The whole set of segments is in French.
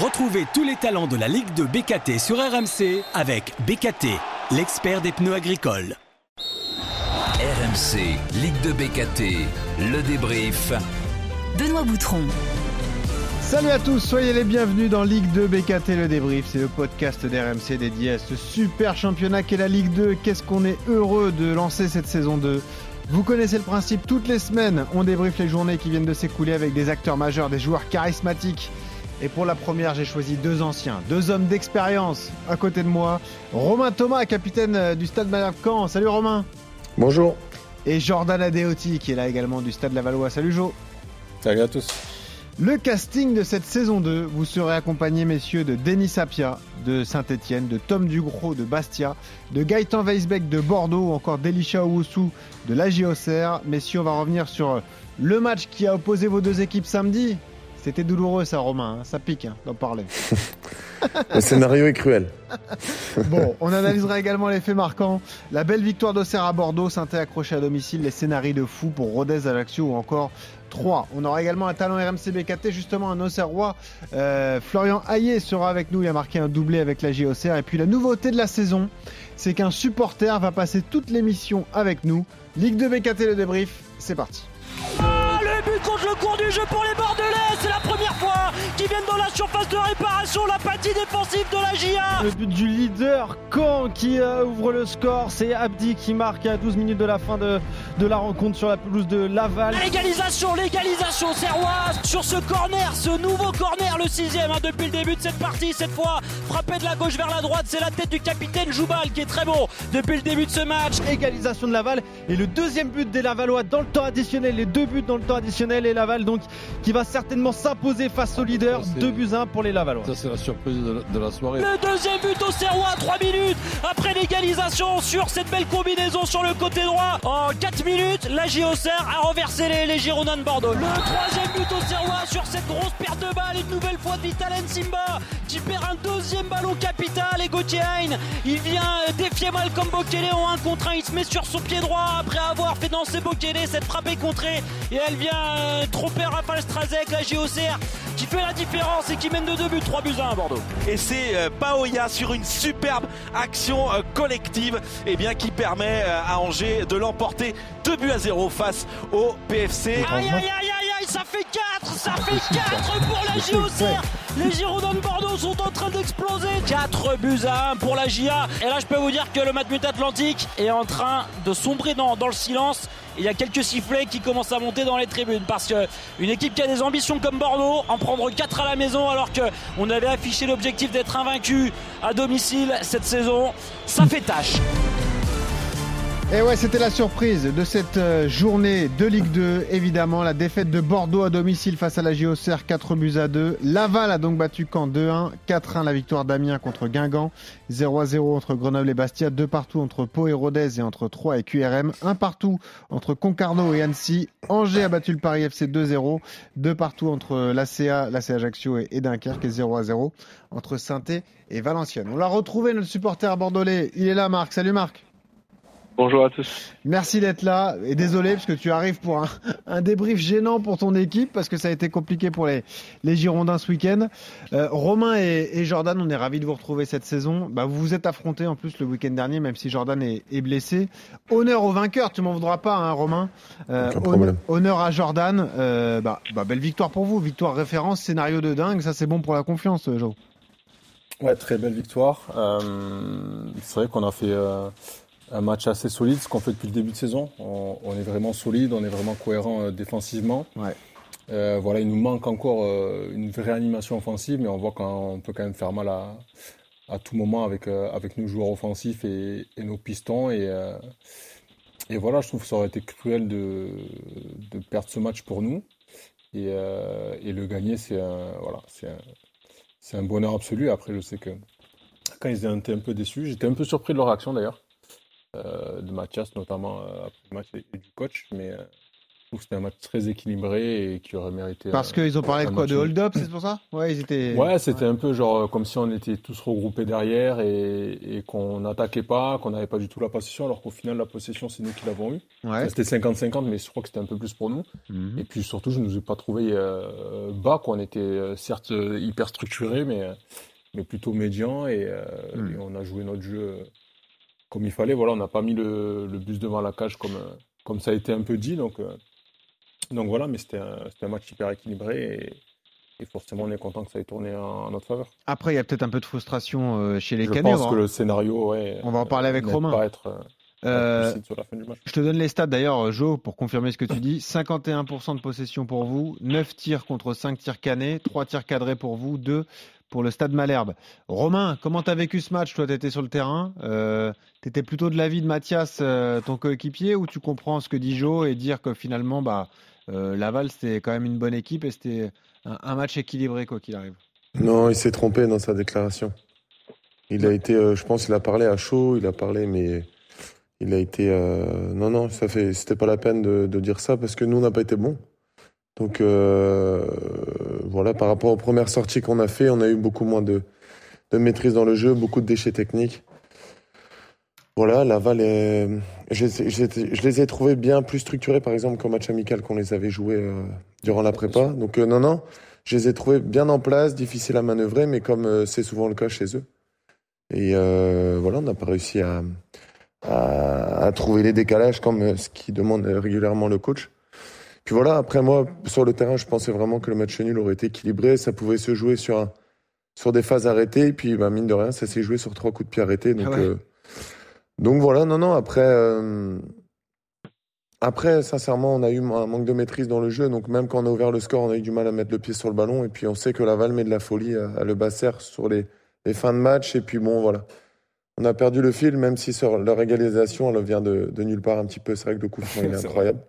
Retrouvez tous les talents de la Ligue de BKT sur RMC avec BKT, l'expert des pneus agricoles. RMC, Ligue de BKT, le débrief. Benoît Boutron. Salut à tous, soyez les bienvenus dans Ligue 2 BKT le débrief. C'est le podcast d'RMC dédié à ce super championnat qu'est la Ligue 2. Qu'est-ce qu'on est heureux de lancer cette saison 2. Vous connaissez le principe, toutes les semaines, on débriefe les journées qui viennent de s'écouler avec des acteurs majeurs, des joueurs charismatiques. Et pour la première, j'ai choisi deux anciens, deux hommes d'expérience à côté de moi. Romain Thomas, capitaine euh, du Stade Malherbe Caen. Salut Romain. Bonjour. Et Jordan Adeoti qui est là également du Stade Lavallois. Salut Jo. Salut à tous. Le casting de cette saison 2, vous serez accompagné, messieurs, de Denis Sapia de Saint-Etienne, de Tom Dugros de Bastia, de Gaëtan Weisbeck de Bordeaux ou encore d'Elisha Owusu de la JOCR. Messieurs, on va revenir sur le match qui a opposé vos deux équipes samedi. C'était douloureux ça, Romain, hein. ça pique hein, d'en parler. le scénario est cruel. bon, on analysera également les faits marquants. La belle victoire d'Auxerre à Bordeaux, saint accroché à domicile, les scénarios de fou pour Rodez, Ajaccio ou encore 3. On aura également un talent RMC BKT, justement un Auxerrois. Euh, Florian Hayé sera avec nous, il a marqué un doublé avec la JOCR. Et puis la nouveauté de la saison, c'est qu'un supporter va passer toute l'émission avec nous. Ligue de BKT, le débrief, c'est parti. Ah, le but contre le cours du jeu pour les Bordelais, viennent dans la surface de réparation, la partie défensive de la GIA. Le but du leader, Caen qui euh, ouvre le score, c'est Abdi qui marque à 12 minutes de la fin de, de la rencontre sur la pelouse de Laval. L'égalisation, l'égalisation serroise sur ce corner, ce nouveau corner, le sixième hein, depuis le début de cette partie, cette fois frappé de la gauche vers la droite, c'est la tête du capitaine Joubal qui est très bon depuis le début de ce match. Égalisation de Laval et le deuxième but des Lavallois dans le temps additionnel, les deux buts dans le temps additionnel et Laval donc qui va certainement s'imposer face au leader, 2 buts 1 pour les Lavallois. Ça c'est la surprise de la, soirée. Le deuxième but au Serrois, 3 minutes après l'égalisation sur cette belle combinaison sur le côté droit. En 4 minutes, la JOCR a renversé les, Girondins de Bordeaux. Le troisième but au Serrois sur cette grosse perte de balle, une nouvelle fois de Vitalen Simba qui perd un deuxième ballon capital et Gauthier Hein, il vient défier Malcolm Bokele en 1 contre 1, il se met sur son pied droit après avoir fait danser Bokele, cette frappe est contrée et elle vient euh, tromper Rafael Strazek, la JOCR qui fait la différence et qui mène de 2 buts, 3 buts à 1 Bordeaux. Et c'est euh, Paoya sur une superbe action euh, collective et eh bien, qui permet à Angers de l'emporter 2 buts à 0 face au PFC. Aïe aïe aïe aïe aïe, ça fait 4, ça fait 4 pour la JOCR. Les Girondins de Bordeaux sont en train d'exploser. 4 buts à 1 pour la GIA. Et là, je peux vous dire que le Matmut Atlantique est en train de sombrer dans, dans le silence. Il y a quelques sifflets qui commencent à monter dans les tribunes parce qu'une équipe qui a des ambitions comme Bordeaux, en prendre 4 à la maison alors qu'on avait affiché l'objectif d'être invaincu à domicile cette saison, ça fait tâche. Et ouais, c'était la surprise de cette euh, journée de Ligue 2. Évidemment, la défaite de Bordeaux à domicile face à la JOCR, 4 buts à 2. Laval a donc battu Caen 2-1. 4-1 la victoire d'Amiens contre Guingamp. 0-0 entre Grenoble et Bastia. 2 partout entre Pau et Rodez et entre 3 et QRM. 1 partout entre Concarneau et Annecy. Angers a battu le Paris FC 2-0. 2 partout entre l'ACA, l'ACA Ajaccio et Dunkerque et 0-0 entre saint et Valenciennes. On l'a retrouvé, notre supporter bordelais. Il est là, Marc. Salut Marc. Bonjour à tous. Merci d'être là et désolé parce que tu arrives pour un, débrief gênant pour ton équipe parce que ça a été compliqué pour les, les Girondins ce week-end. Euh, Romain et, Jordan, on est ravis de vous retrouver cette saison. Bah, vous vous êtes affrontés en plus le week-end dernier même si Jordan est, blessé. Honneur au vainqueur, tu m'en voudras pas hein, Romain. Euh, honneur, à Jordan. Euh, bah, bah, belle victoire pour vous, victoire référence, scénario de dingue, ça c'est bon pour la confiance Joe. Ouais, très belle victoire. c'est vrai qu'on a fait un match assez solide, ce qu'on fait depuis le début de saison. On, est vraiment solide, on est vraiment cohérent euh, défensivement. Ouais. Euh, voilà, il nous manque encore euh, une vraie animation offensive, mais on voit qu'on peut quand même faire mal à, à tout moment avec, avec nos joueurs offensifs et, et nos pistons. Et, et voilà, je trouve que ça aurait été cruel de, de perdre ce match pour nous. Et, et le gagner, c'est un, voilà, c'est un, un bonheur absolu. Après, je sais que quand ils étaient un peu déçus, j'étais un peu surpris de leur action d'ailleurs. Euh, de Mathias, notamment euh, après le match et, du coach. Mais, euh, trouve que c'était un match très équilibré et qui aurait mérité. Parce qu'ils ont parlé de quoi De hold-up, c'est pour ça? Ouais, ils étaient. Ouais, c'était un peu genre comme si on était tous regroupés derrière et, et qu'on n'attaquait pas, qu'on n'avait pas du tout la possession, alors qu'au final, la possession, c'est nous qui l'avons eu. Ouais. C'était 50-50, mais je crois que c'était un peu plus pour nous. Mhm. Et puis surtout, je ne nous ai pas trouvé euh, bas, quoi. On était certes hyper structuré, mais, mais plutôt médian et, euh, Mhm. et on a joué notre jeu euh, comme il fallait. Voilà, on n'a pas mis le, le bus devant la cage comme, euh, comme ça a été un peu dit. Donc, euh, donc voilà, mais c'était un, un match hyper équilibré et, et forcément, on est content que ça ait tourné en, notre faveur. Après, il y a peut-être un peu de frustration euh, chez les Je Canets. pense on va- que le scénario, ouais, on va en parler avec Romain. pas être, euh. Je te donne les stats d'ailleurs, Joe, pour confirmer ce que tu dis. 51% de possession pour vous, 9 tirs contre 5 tirs canés, 3 tirs cadrés pour vous, 2 pour le stade Malherbe. Romain, comment t'as vécu ce match Toi, t'étais sur le terrain. Euh, t'étais plutôt de l'avis de Mathias, euh, ton coéquipier, ou tu comprends ce que dit Joe et dire que finalement, bah, euh, Laval, c'était quand même une bonne équipe et c'était un, match équilibré, quoi qu'il arrive? Non, il s'est trompé dans sa déclaration. Il a été, euh, je pense, il a parlé à chaud, il a parlé, mais il a été. non, non, ça fait, c'était pas la peine de, de dire ça parce que nous, on n'a pas été bons. Donc euh, voilà, par rapport aux premières sorties qu'on a fait, on a eu beaucoup moins de, de maîtrise dans le jeu, beaucoup de déchets techniques. Voilà, Laval, est... je, les- je les- je les ai trouvés bien plus structurés, par exemple, qu'au match amical qu'on les avait joués euh, durant la prépa. Donc euh, non, non, je les ai trouvés bien en place, difficiles à manœuvrer, mais comme euh, c'est souvent le cas chez eux. Et voilà, on n'a pas réussi à, à, à trouver les décalages comme ce qui demande régulièrement le coach. Puis voilà, après moi, sur le terrain, je pensais vraiment que le match nul aurait été équilibré. Ça pouvait se jouer sur, un, sur des phases arrêtées. Et puis, bah, mine de rien, ça s'est joué sur trois coups de pied arrêtés. Donc, Ah ouais. euh, donc voilà, non, non, après, euh, après, sincèrement, on a eu un manque de maîtrise dans le jeu. Donc même quand on a ouvert le score, on a eu du mal à mettre le pied sur le ballon. Et puis on sait que Laval met de la folie à, à le basser sur les, les fins de match. Et puis bon, voilà. On a perdu le fil, même si sur leur égalisation, elle vient de, de nulle part un petit peu. C'est vrai que le coup franc, il est incroyable.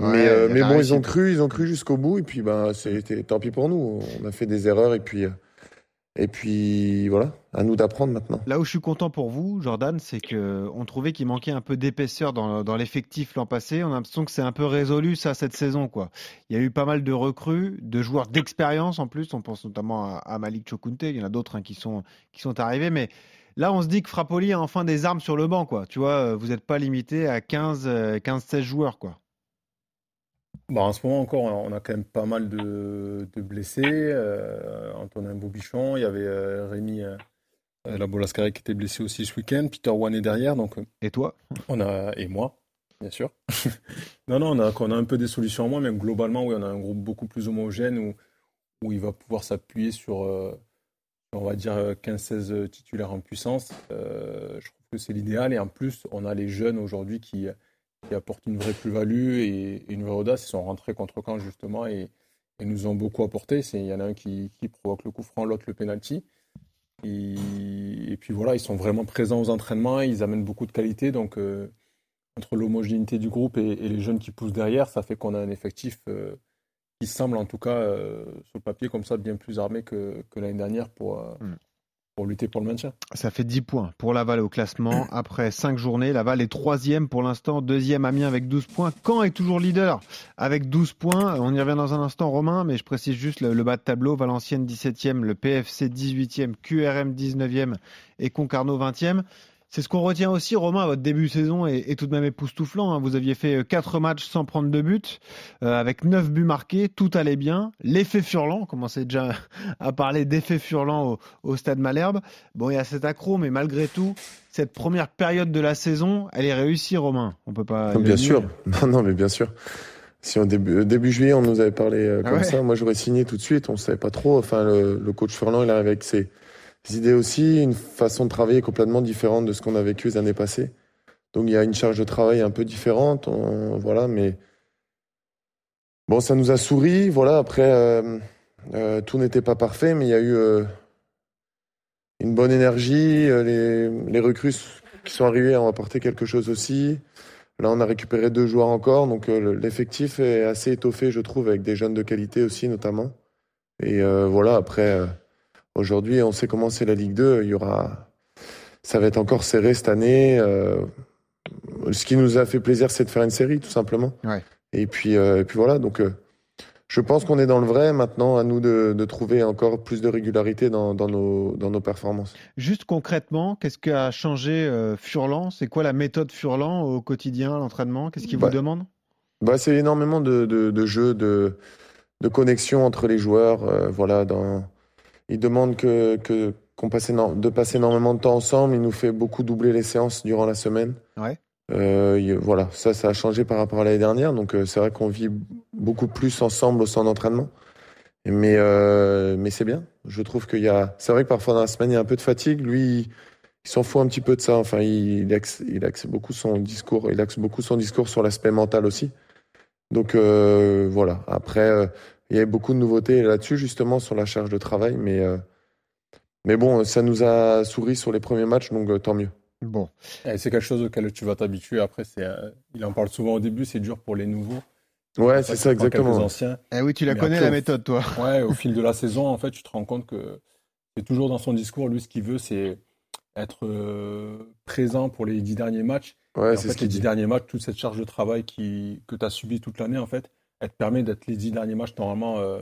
Mais euh, mais bon, ils ont cru, ils ont cru jusqu'au bout. Et puis ben, c'était tant pis pour nous. On a fait des erreurs. Et puis, euh, et puis voilà, à nous d'apprendre maintenant. Là où je suis content pour vous, Jordan, c'est que on trouvait qu'il manquait un peu d'épaisseur dans, dans l'effectif l'an passé. On a l'impression que c'est un peu résolu ça cette saison, quoi. Il y a eu pas mal de recrues, de joueurs d'expérience en plus. On pense notamment à, à Malik Chokunte. Il y en a d'autres hein, qui sont qui sont arrivés, mais là on se dit que Frappoli a enfin des armes sur le banc, quoi. Tu vois, euh, vous n'êtes pas limité à 15, euh, 15-16 joueurs, quoi. Bah, en ce moment encore, on a, quand même pas mal de, de blessés. Euh, Antonin Bobichon, il y avait euh, Rémi euh, Labolascaré qui était blessé aussi ce week-end, Peter Wan est derrière, donc euh, Et toi? on a et moi, bien sûr. non, non, on a, on a un peu des solutions en moins, mais globalement, oui, on a un groupe beaucoup plus homogène où, où il va pouvoir s'appuyer sur, euh, on va dire, euh, 15-16 titulaires en puissance. Euh, je trouve que c'est l'idéal. Et en plus, on a les jeunes aujourd'hui qui, qui apportent une vraie plus-value et, une vraie audace. Ils sont rentrés contre Caen, justement, et, nous ont beaucoup apporté. Il y en a un qui, provoque le coup franc, l'autre le penalty. Et, puis voilà, ils sont vraiment présents aux entraînements, ils amènent beaucoup de qualité. Donc, euh, entre l'homogénéité du groupe et, les jeunes qui poussent derrière, ça fait qu'on a un effectif euh, qui semble, en tout cas, euh, sur le papier, comme ça, bien plus armé que, l'année dernière pour, euh, Mm. Pour lutter pour le maintien. Ça fait 10 points pour Laval au classement. Après 5 journées, Laval est troisième pour l'instant, deuxième Amiens avec 12 points. Caen est toujours leader avec 12 points. On y revient dans un instant, Romain, mais je précise juste le, le bas de tableau. Valenciennes 17e, le PFC 18e, QRM 19e et Concarneau 20e. C'est ce qu'on retient aussi, Romain, votre début de saison est, est tout de même époustouflant. hein. Vous aviez fait 4 matchs sans prendre de but, euh, avec 9 buts marqués, tout allait bien. L'effet Furlan, on commençait déjà à parler d'effet Furlan au, au stade Malherbe. Bon, il y a cet accro, mais malgré tout, cette première période de la saison, elle est réussie, Romain. On peut pas. Non, bien sûr. Non, non, mais bien sûr. Si au début, euh, début juillet, on nous avait parlé euh, Ah comme ouais. ça, moi j'aurais signé tout de suite. On savait pas trop. Enfin, le, le coach Furlan, il arrive avec ses idées aussi, une façon de travailler complètement différente de ce qu'on a vécu les années passées. Donc il y a une charge de travail un peu différente. voilà, mais bon, ça nous a souri. Voilà. Après, euh, euh, tout n'était pas parfait, mais il y a eu euh, une bonne énergie. Les, recrues qui sont arrivées ont apporté quelque chose aussi. Là, on a récupéré deux joueurs encore, donc le- l'effectif est assez étoffé, je trouve, avec des jeunes de qualité aussi, notamment. Et voilà, après, aujourd'hui, on sait comment c'est la Ligue 2. Il y aura, ça va être encore serré cette année. euh, ce qui nous a fait plaisir, c'est de faire une série, tout simplement. Ouais. Et puis, et puis voilà. Donc, je pense qu'on est dans le vrai. Maintenant, à nous de, de trouver encore plus de régularité dans, dans, nos, dans nos performances. Juste concrètement, qu'est-ce qu'a changé Furlan? C'est quoi la méthode Furlan au quotidien, à l'entraînement? Qu'est-ce qu'il vous Bah, demande? Bah, c'est énormément de, de, de jeux, de, de connexion entre les joueurs. euh, voilà, dans... Il demande que, que, qu'on passe de passer énormément de temps ensemble. Il nous fait beaucoup doubler les séances durant la semaine. Ouais. Euh, il- voilà, ça, ça a changé par rapport à l'année dernière. Donc, euh, c'est vrai qu'on vit beaucoup plus ensemble au centre d'entraînement. Mais, euh, mais c'est bien. Je trouve qu'il y a. C'est vrai que parfois dans la semaine, il y a un peu de fatigue. Lui, il, il s'en fout un petit peu de ça. Enfin, il, axe, il axe beaucoup son discours. Il axe beaucoup son discours sur l'aspect mental aussi. Donc voilà. Après, il y avait beaucoup de nouveautés là-dessus, justement, sur la charge de travail. Mais, euh, mais bon, ça nous a souri sur les premiers matchs, donc euh, tant mieux. Bon. Et c'est quelque chose auquel tu vas t'habituer. Après, c'est, euh, il en parle souvent au début, c'est dur pour les nouveaux. Ouais, c'est ça, exactement. quelques anciens. Eh oui, tu la Mais connais après, la méthode, toi. Ouais, au fil de la saison, en fait, tu te rends compte que c'est toujours dans son discours, lui, ce qu'il veut, c'est être euh, présent pour les dix derniers matchs. Ouais, c'est fait, ce qu'il les dix derniers matchs, toute cette charge de travail qui, que tu as subi toute l'année, en fait, elle te permet d'être les dix derniers matchs normalement euh,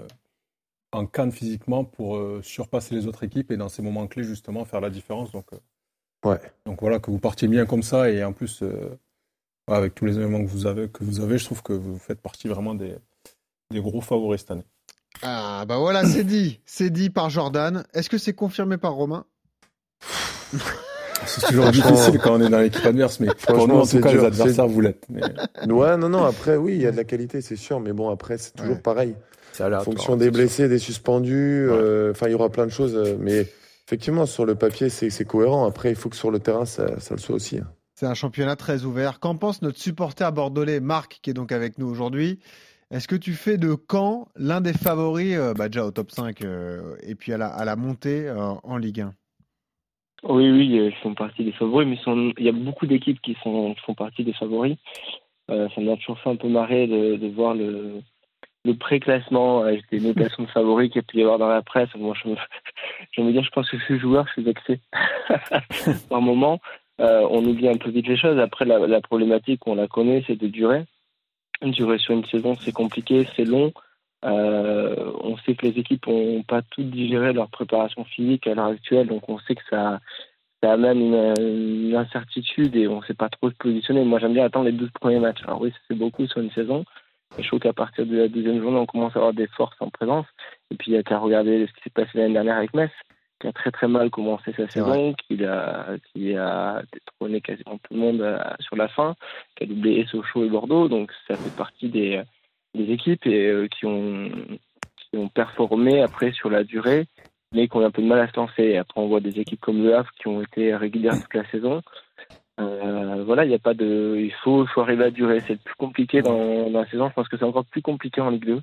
en canne physiquement pour euh, surpasser les autres équipes et dans ces moments clés, justement, faire la différence. Donc, euh, Ouais. donc voilà, que vous partiez bien comme ça et en plus, euh, ouais, avec tous les éléments que vous avez, que vous avez, je trouve que vous faites partie vraiment des, des gros favoris cette année. Ah bah voilà, c'est dit. C'est dit par Jordan. Est-ce que c'est confirmé par Romain? C'est toujours difficile quand on est dans l'équipe adverse, mais pour nous, en tout cas, dur, les adversaires, vous l'êtes. Mais Ouais, non, non, après, oui, il y a de la qualité, c'est sûr. Mais bon, après, c'est toujours Ouais. pareil. En fonction des sûr. blessés, des suspendus, Ouais. euh, enfin, il y aura plein de choses. euh, Mais effectivement, sur le papier, c'est cohérent. Après, il faut que sur le terrain, ça, ça le soit aussi. hein. C'est un championnat très ouvert. Qu'en pense notre supporter bordelais, Marc, qui est donc avec nous aujourd'hui? Est-ce que tu fais de Caen l'un des favoris, euh, bah déjà au top 5 euh, et puis à la, à la montée euh, en Ligue 1 Oui, oui, euh, ils font partie des favoris, mais sont- il y a beaucoup d'équipes qui, sont, qui font partie des favoris. Euh, ça m'a toujours fait un peu marrer de, de voir le, le pré-classement avec des notations de favoris qu'il y a pu y avoir dans la presse. Moi, je je me dire, je pense que je suis joueur, je suis vexé. Par moment, euh, on oublie un peu vite les choses. Après, la, la problématique, on la connaît, c'est de durer. Durer sur une saison, c'est compliqué, c'est long. Euh, on sait que les équipes n'ont pas toutes digéré leur préparation physique à l'heure actuelle, donc on sait que ça, ça amène une, une incertitude et on ne sait pas trop se positionner. Moi, j'aime bien attendre les 12 premiers matchs. Alors oui, ça fait beaucoup sur une saison. Et je trouve qu'à partir de la deuxième journée, on commence à avoir des forces en présence. Et puis, il y a qu'à regarder ce qui s'est passé l'année dernière avec Metz, qui a très très mal commencé sa saison, qui a, qui a détrôné quasiment tout le monde euh, sur la fin, qui a doublé Sochaux et Bordeaux. Donc, ça fait partie des, des équipes et, euh, qui, ont, qui ont performé après sur la durée, mais qui ont un peu de mal à se lancer. Et après, on voit des équipes comme le Havre qui ont été régulières toute la saison. Euh, voilà, il n'y a pas de. Il faut, faut arriver à durer. C'est plus compliqué dans, dans la saison. Je pense que c'est encore plus compliqué en Ligue 2.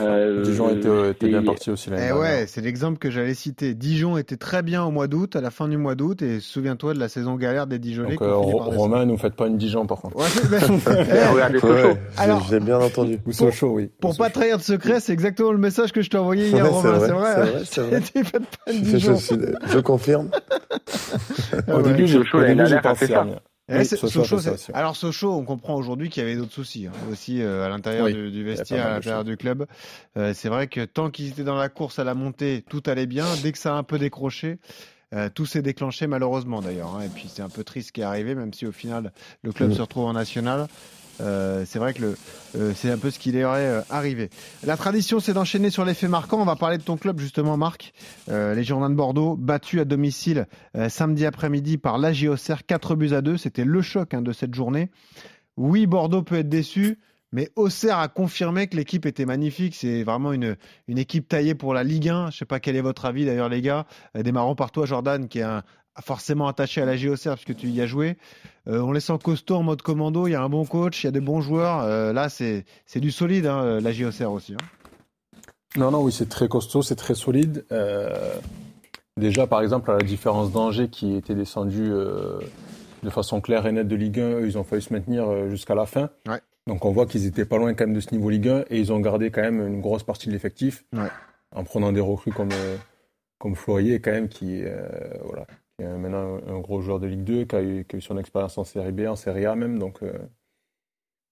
Euh, Dijon était, bien parti aussi l'année Eh dernière. ouais, c'est l'exemple que j'allais citer. Dijon était très bien au mois d'août, à la fin du mois d'août, et souviens-toi de la saison galère des Dijonais. Donc, qui ont euh, fini Ro-. Romain, ne faites pas une Dijon par contre. Ouais, mais- Eh, Regardez Sochaux. Ouais, j'ai- Alors- j'ai bien entendu. Ou Sochaux, oui. Pour pas trahir de secret, c'est exactement le message que je t'ai envoyé hier, Ouais, Romain. c'est vrai, c'est vrai, c'est vrai. Fais pas Je, Dijon. je confirme. Ah Au ouais. début, j'ai pensé ça. Eh, Oui, Sochaux Sochaux, ça. Alors Sochaux, on comprend aujourd'hui qu'il y avait d'autres soucis hein, aussi euh, à l'intérieur Oui, du, vestiaire, à l'intérieur du club. Euh, c'est vrai que tant qu'ils étaient dans la course à la montée, tout allait bien. Dès que ça a un peu décroché, euh, tout s'est déclenché malheureusement d'ailleurs. hein. Et puis c'est un peu triste ce qui est arrivé, même si au final le club Mm. se retrouve en national. Euh, c'est vrai que euh, c'est un peu ce qui leur est euh, arrivé. La tradition, c'est d'enchaîner sur les faits marquants. On va parler de ton club justement, Marc. Les Girondins de Bordeaux, battus à domicile samedi après-midi par l'AJ Auxerre, 4 buts à 2. C'était le choc hein, de cette journée. Oui, Bordeaux peut être déçu, mais Auxerre a confirmé que l'équipe était magnifique. C'est vraiment une, équipe taillée pour la Ligue 1. Je sais pas quel est votre avis d'ailleurs, les gars. Démarrons par toi, Jordan, qui est un- forcément attaché à l'AJ Auxerre parce que tu y as joué. Euh, on les sent costaud en mode commando. Il y a un bon coach, il y a des bons joueurs. Euh, là, c'est du solide, hein, l'AJ Auxerre aussi. hein. Non, non, oui, c'est très costaud, c'est très solide. Euh, déjà, par exemple, à la différence d'Angers qui était descendu de façon claire et nette de Ligue 1, eux, ils ont failli se maintenir jusqu'à la fin. Ouais. Donc on voit qu'ils étaient pas loin quand même de ce niveau Ligue 1 et ils ont gardé quand même une grosse partie de l'effectif Ouais. en prenant des recrues comme, comme Floyer quand même qui, euh, voilà, qui est maintenant un gros joueur de Ligue 2, qui a eu, qui a eu son expérience en Série B, en Série A même. Donc, euh,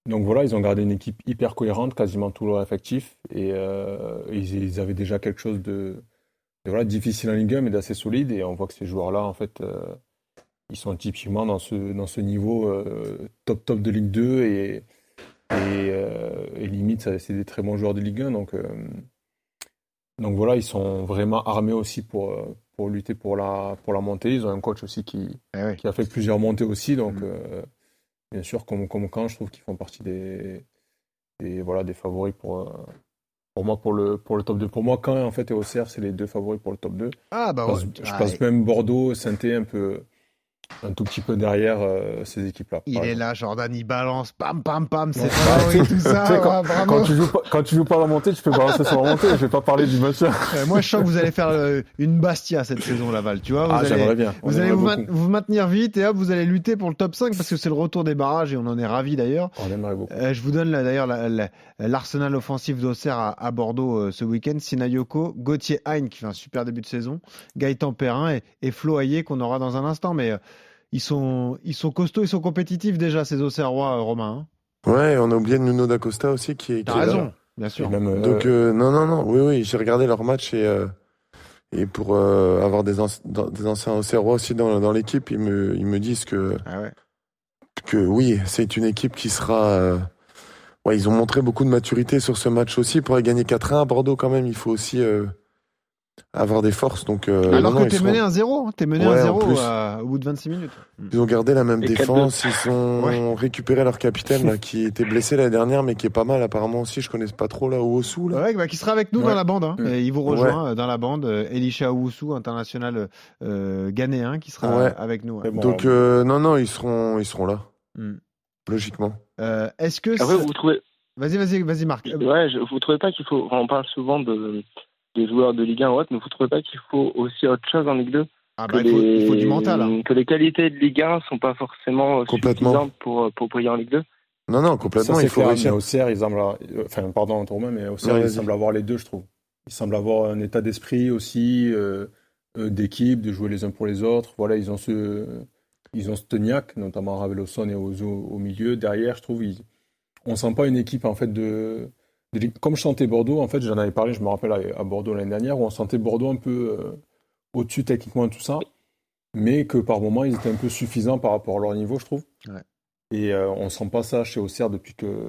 donc voilà, ils ont gardé une équipe hyper cohérente, quasiment tout leur effectif. Et euh, ils, avaient déjà quelque chose de, voilà, difficile en Ligue 1, mais d'assez solide. Et on voit que ces joueurs-là, en fait, euh, ils sont typiquement dans ce, dans ce niveau euh, top top de Ligue 2. Et, et, euh, et limite, c'est des très bons joueurs de Ligue 1. Donc, euh, donc voilà, ils sont vraiment armés aussi pour, pour lutter pour la, pour la montée. Ils ont un coach aussi qui, Eh oui. qui a fait plusieurs montées aussi. Donc, Mm. euh, bien sûr, comme, comme quand, je trouve qu'ils font partie des, des, voilà, des favoris pour, euh, pour moi pour le, pour le top 2. Pour moi, quand en fait et Auxerre, c'est les deux favoris pour le top 2. Ah bah je ouais. pense, je Ah, même Bordeaux, saint un peu un tout petit peu derrière euh, ces équipes-là. Il est exemple. là, Jordan, il balance, pam pam pam, c'est Ouais. favori, tout ça. quand, ouais, bravo. quand tu joues pas, quand tu joues pas la montée, tu peux balancer sur la montée. Je vais pas parler du match. Euh, moi, je sens que vous allez faire euh, une Bastia cette saison, Laval. Tu vois, vous Ah, allez, bien. Vous, allez aimerait vous, ma- beaucoup. vous maintenir vite et hop, vous allez lutter pour le top 5 parce que c'est le retour des barrages et on en est ravis d'ailleurs. On aimerait beaucoup. Euh, je vous donne d'ailleurs la- la- l'arsenal offensif d'Auxerre à, à Bordeaux ce week-end. Sinayoko, Gauthier Hein qui fait un super début de saison, Gaëtan Perrin et, et Flo Hayé qu'on aura dans un instant. Mais ils, sont, ils sont costauds, ils sont compétitifs déjà ces Auxerrois, euh, Romain. hein. Ouais, on a oublié Nuno d'Acosta aussi qui est. T'as qui est là. raison, bien sûr. même, euh, Donc euh, non, non, non, oui, oui, j'ai regardé leur match et euh, et pour euh, avoir des, anci- dans- des anciens Auxerrois aussi dans, dans l'équipe, ils me ils me disent que Ah ouais. que oui, c'est une équipe qui sera. euh, ouais, ils ont montré beaucoup de maturité sur ce match aussi pour aller gagner 4-1 à Bordeaux quand même. Il faut aussi euh, avoir des forces. Donc euh, Alors non, que ils t'es seront- mené 1-0, hein, t'es mené Ouais, en 1-0 plus. à- au bout de 26 minutes. Ils ont gardé la même Et défense. Ils ont Ouais. récupéré leur capitaine là, qui était blessé l'année dernière, mais qui est pas mal apparemment aussi. Je connais pas trop là au Ossou là. Ouais, bah, qui sera avec nous Ouais. dans la bande. Hein. Et il vous rejoint euh, dans la bande. euh, Elisha Owusu, international euh, ghanéen, qui sera Ouais. avec nous. bon, Donc euh, non, non, ils seront ils seront là Mm. logiquement. Euh, Est-ce que Après, vous trouvez, vas-y, vas-y, vas-y, Marc. Ouais, je, vous trouvez pas qu'il faut, on parle souvent de, des joueurs de Ligue 1 ou autre, mais vous trouvez pas qu'il faut aussi autre chose en Ligue 2 Ah que, bah, il, faut, les, il faut du mental. hein. que les qualités de Ligue 1 sont pas forcément euh, Complètement. suffisantes pour, pour briller en Ligue 2 Non, non, Ça, complètement. c'est il faut clair, réussir. mais Auxerre, ils semblent, avoir- enfin, pardon, Romain, mais Auxerre, Non, ils semblent avoir les deux, je trouve. Ils semblent avoir un état d'esprit aussi, euh, euh, d'équipe, de jouer les uns pour les autres. Voilà, ils ont ce, ils ont ce teniac, notamment Raveloson et Ozo au milieu. Derrière, je trouve, ils, on sent pas une équipe, en fait, de, comme je sentais Bordeaux, en fait, j'en avais parlé, je me rappelle, à, Bordeaux l'année dernière, où on sentait Bordeaux un peu euh, au-dessus techniquement de tout ça, mais que par moments, ils étaient un peu suffisants par rapport à leur niveau, je trouve. Ouais. Et euh, on sent pas ça chez Auxerre depuis que,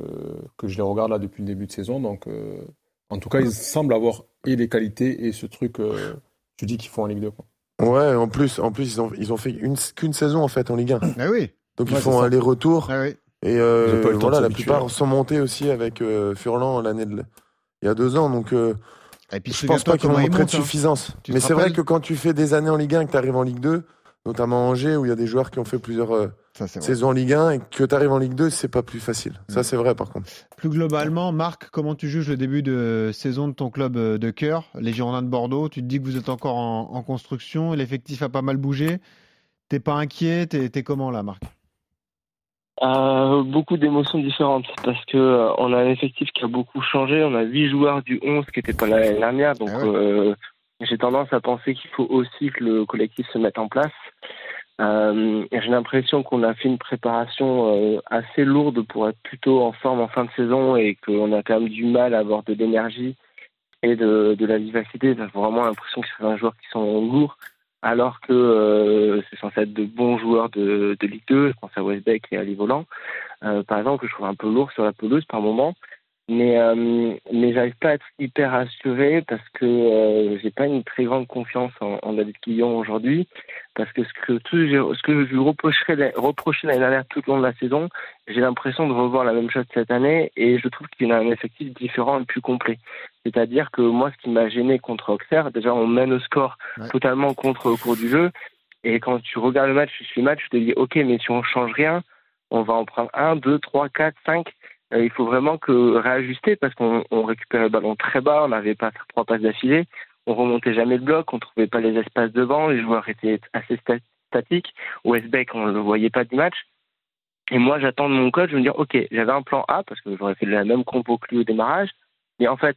que je les regarde là depuis le début de saison. Donc, euh, en tout cas, ils semblent avoir et les qualités et ce truc, euh, tu dis qu'il faut en Ligue 2. Quoi. Ouais, en plus, en plus ils ont ils ont fait une qu'une saison en fait en Ligue 1. Ah oui. Donc ils font aller-retour Ah oui. Et euh, voilà, la plupart sont montés aussi avec euh, Furlan l'année de il y a deux ans. Donc euh, Et puis, je pense pas qu'ils ont montré de monte, hein. suffisance. Mais c'est vrai que quand tu fais des années en Ligue 1 et que tu arrives en Ligue 2, notamment à Angers où il y a des joueurs qui ont fait plusieurs euh, Ça, saisons en Ligue 1 et que tu arrives en Ligue 2, c'est pas plus facile. Mm. Ça c'est vrai par contre. Plus globalement, Marc, comment tu juges le début de saison de ton club de cœur, les Girondins de Bordeaux Tu te dis que vous êtes encore en, en construction, l'effectif a pas mal bougé. T'es pas inquiet? T'es comment là, Marc? Euh, beaucoup d'émotions différentes parce que euh, on a un effectif qui a beaucoup changé. On a huit joueurs du 11 qui n'étaient pas là l'année dernière, donc Ah ouais. euh, j'ai tendance à penser qu'il faut aussi que le collectif se mette en place. Euh, j'ai l'impression qu'on a fait une préparation assez lourde pour être plutôt en forme en fin de saison et qu'on a quand même du mal à avoir de l'énergie et de, de la vivacité. J'ai vraiment l'impression que c'est un joueur qui sont lourds alors que euh, c'est censé être de bons joueurs de, de Ligue 2, je pense à Westbeck et à Livolan, euh, par exemple, je trouve un peu lourd sur la pelouse par moment. Mais, euh, mais j'arrive pas à être hyper assuré parce que euh, j'ai pas une très grande confiance en, en David Quillon aujourd'hui. Parce que ce que, tout, ce que je lui reprocherais, reprochais l'année dernière tout au long de la saison, j'ai l'impression de revoir la même chose cette année et je trouve qu'il a un effectif différent et plus complet. C'est-à-dire que moi, ce qui m'a gêné contre Auxerre, déjà on mène au score Ouais. totalement contre au cours du jeu. Et quand tu regardes le match, tu suis le match, tu te dis, ok, mais si on change rien, on va en prendre un, deux, trois, quatre, cinq. Euh, il faut vraiment que réajuster parce qu'on on récupérait le ballon très bas, on n'avait pas trois passes d'affilée, on remontait jamais le bloc, on trouvait pas les espaces devant, les joueurs étaient assez sta- statiques. Westbeck, on le voyait pas du match. Et moi, j'attends de mon coach, je me dire, ok, j'avais un plan A parce que j'aurais fait la même compo que lui au démarrage. Mais en fait,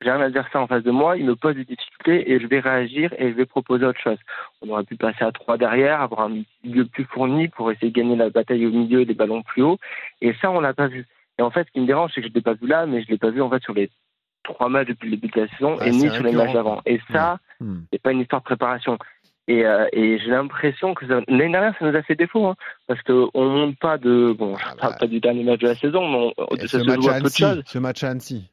j'ai un adversaire en face de moi, il me pose des difficultés et je vais réagir et je vais proposer autre chose. On aurait pu passer à trois derrière, avoir un milieu plus fourni pour essayer de gagner la bataille au milieu des ballons plus hauts. Et ça, on l'a pas vu. Et en fait, ce qui me dérange, c'est que je l'ai pas vu là, mais je l'ai pas vu en fait sur les trois matchs depuis le début de la saison et ni sur les matchs d'avant. Et ça, Hmm. c'est pas une histoire de préparation. Et, euh, et j'ai l'impression que ça- l'année dernière, ça nous a fait défaut, hein, parce que on monte pas de bon, je parle pas du dernier match de la saison, mais on, ça ce se match joue à à peu de Annecy, choses. ce match à Annecy.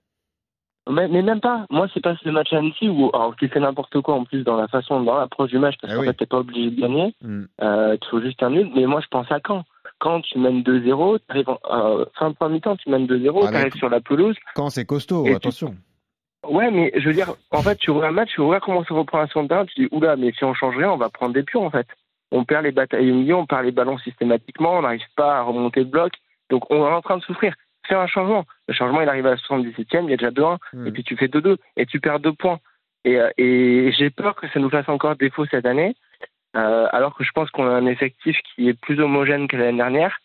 Mais, mais même pas. Moi, c'est pas ce match à Annecy où alors tu fais n'importe quoi en plus dans la façon, dans l'approche du match, parce Ah qu'en oui. fait, t'es pas obligé de gagner. Euh, tu faut juste un nul. Mais moi, je pense à quand Quand tu mènes 2-0, t'arrives en euh, fin de première mi-temps, tu mènes 2-0, Ah, t'arrives mais- sur la pelouse. Quand c'est costaud, tu- attention. Ouais, mais je veux dire, en fait, tu regardes le match, tu regardes comment se reprend un second terrain, tu dis, oula, mais si on change rien, on va prendre des pions, en fait. On perd les batailles au milieu, on perd les ballons systématiquement, on n'arrive pas à remonter le bloc. Donc, on est en train de souffrir. Fais un changement. Le changement, il arrive à la 77e, il y a déjà 2-1, Hmm. et puis tu fais 2-2, et tu perds 2 points. Et, euh, et j'ai peur que ça nous fasse encore défaut cette année, euh, alors que je pense qu'on a un effectif qui est plus homogène que l'année dernière.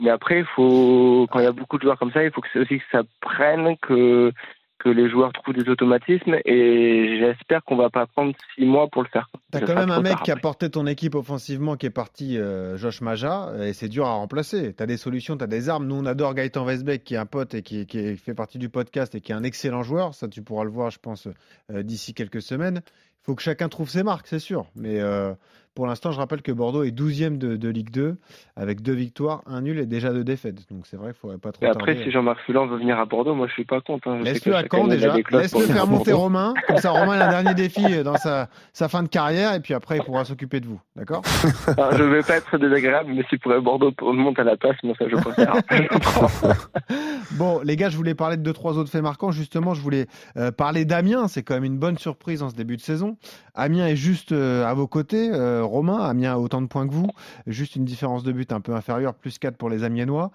Mais après, il faut, quand il y a beaucoup de joueurs comme ça, il faut que aussi que ça prenne, que, que les joueurs trouvent des automatismes et j'espère qu'on va pas prendre six mois pour le faire. T'as quand même un mec qui a porté ton équipe offensivement, qui est parti, euh, Josh Maja, et c'est dur à remplacer. T'as des solutions, t'as des armes. Nous, on adore Gaëtan Weisbeck, qui est un pote et qui, qui fait partie du podcast et qui est un excellent joueur. Ça, tu pourras le voir, je pense, euh, d'ici quelques semaines. Il faut que chacun trouve ses marques, c'est sûr. Mais euh, pour l'instant, je rappelle que Bordeaux est 12e de, de Ligue 2, avec deux victoires, un nul et déjà deux défaites. Donc c'est vrai qu'il faudrait pas trop Et après, tarder. si Jean-Marc Fulan veut venir à Bordeaux, moi je suis pas contre. hein. Laisse-le à Caen déjà. pour Laisse-le faire monter. Romain. Comme ça, Romain il a un dernier défi dans sa, sa fin de carrière et puis après, il pourra s'occuper de vous. D'accord? Alors, je vais pas être désagréable, mais si pourrait Bordeaux monte à la place, moi ça je préfère. Bon, les gars, je voulais parler de deux, trois autres faits marquants. Justement, je voulais euh, parler d'Amiens. C'est quand même une bonne surprise en ce début de saison. Amiens est juste euh, à vos côtés. Euh, Romain, Amiens a autant de points que vous. Juste une différence de but un peu inférieure, plus 4 pour les Amiénois.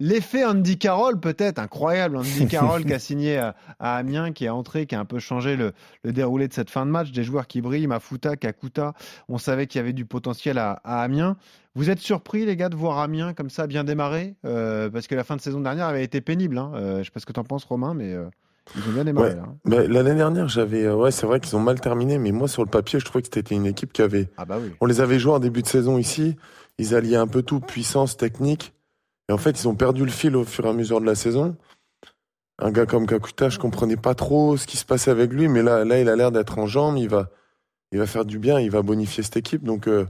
L'effet Andy Carroll, peut-être incroyable. Andy Carroll qui a signé à, à Amiens, qui est entré, qui a un peu changé le, le déroulé de cette fin de match. Des joueurs qui brillent, Mafuta, Kakuta. On savait qu'il y avait du potentiel à, à Amiens. Vous êtes surpris, les gars, de voir Amiens comme ça bien démarrer Euh, Parce que la fin de saison dernière avait été pénible. Hein. Euh, je sais pas ce que tu en penses, Romain, mais euh, ils ont bien démarré. Ouais. hein. L'année dernière, j'avais, euh, ouais, c'est vrai qu'ils ont mal terminé, mais moi sur le papier, je trouvais que c'était une équipe qui avait, Ah bah oui. on les avait joués en début de saison ici, ils alliaient un peu tout, puissance, technique, et en fait, ils ont perdu le fil au fur et à mesure de la saison. Un gars comme Kakuta, je comprenais pas trop ce qui se passait avec lui, mais là, là, il a l'air d'être en jambes, il va, il va faire du bien, il va bonifier cette équipe, donc euh,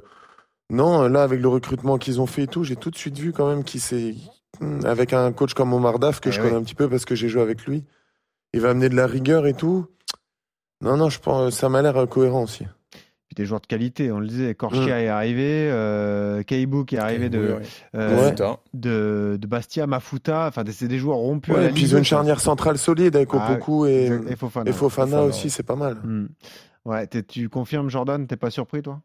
non, là, avec le recrutement qu'ils ont fait et tout, j'ai tout de suite vu quand même qu'il s'est, avec un coach comme Omar Daf que Eh je oui. connais un petit peu parce que j'ai joué avec lui, il va amener de la rigueur et tout. Non, non, je pense, ça m'a l'air euh, cohérent aussi. Puis des joueurs de qualité, on le disait. Korchia Mm. est arrivé, euh, Kaibu qui est arrivé de, Oui, oui. euh, Ouais. De, de Bastia, Mafuta. Enfin, c'est des joueurs rompus à Ouais, la et puis ils ont une 2, ça. charnière centrale solide avec Ah, Opoku et, Et Fofana. et Fofana Fofana, aussi, ouais. c'est pas mal. Mm. Ouais, tu confirmes, Jordan T'es pas surpris, toi?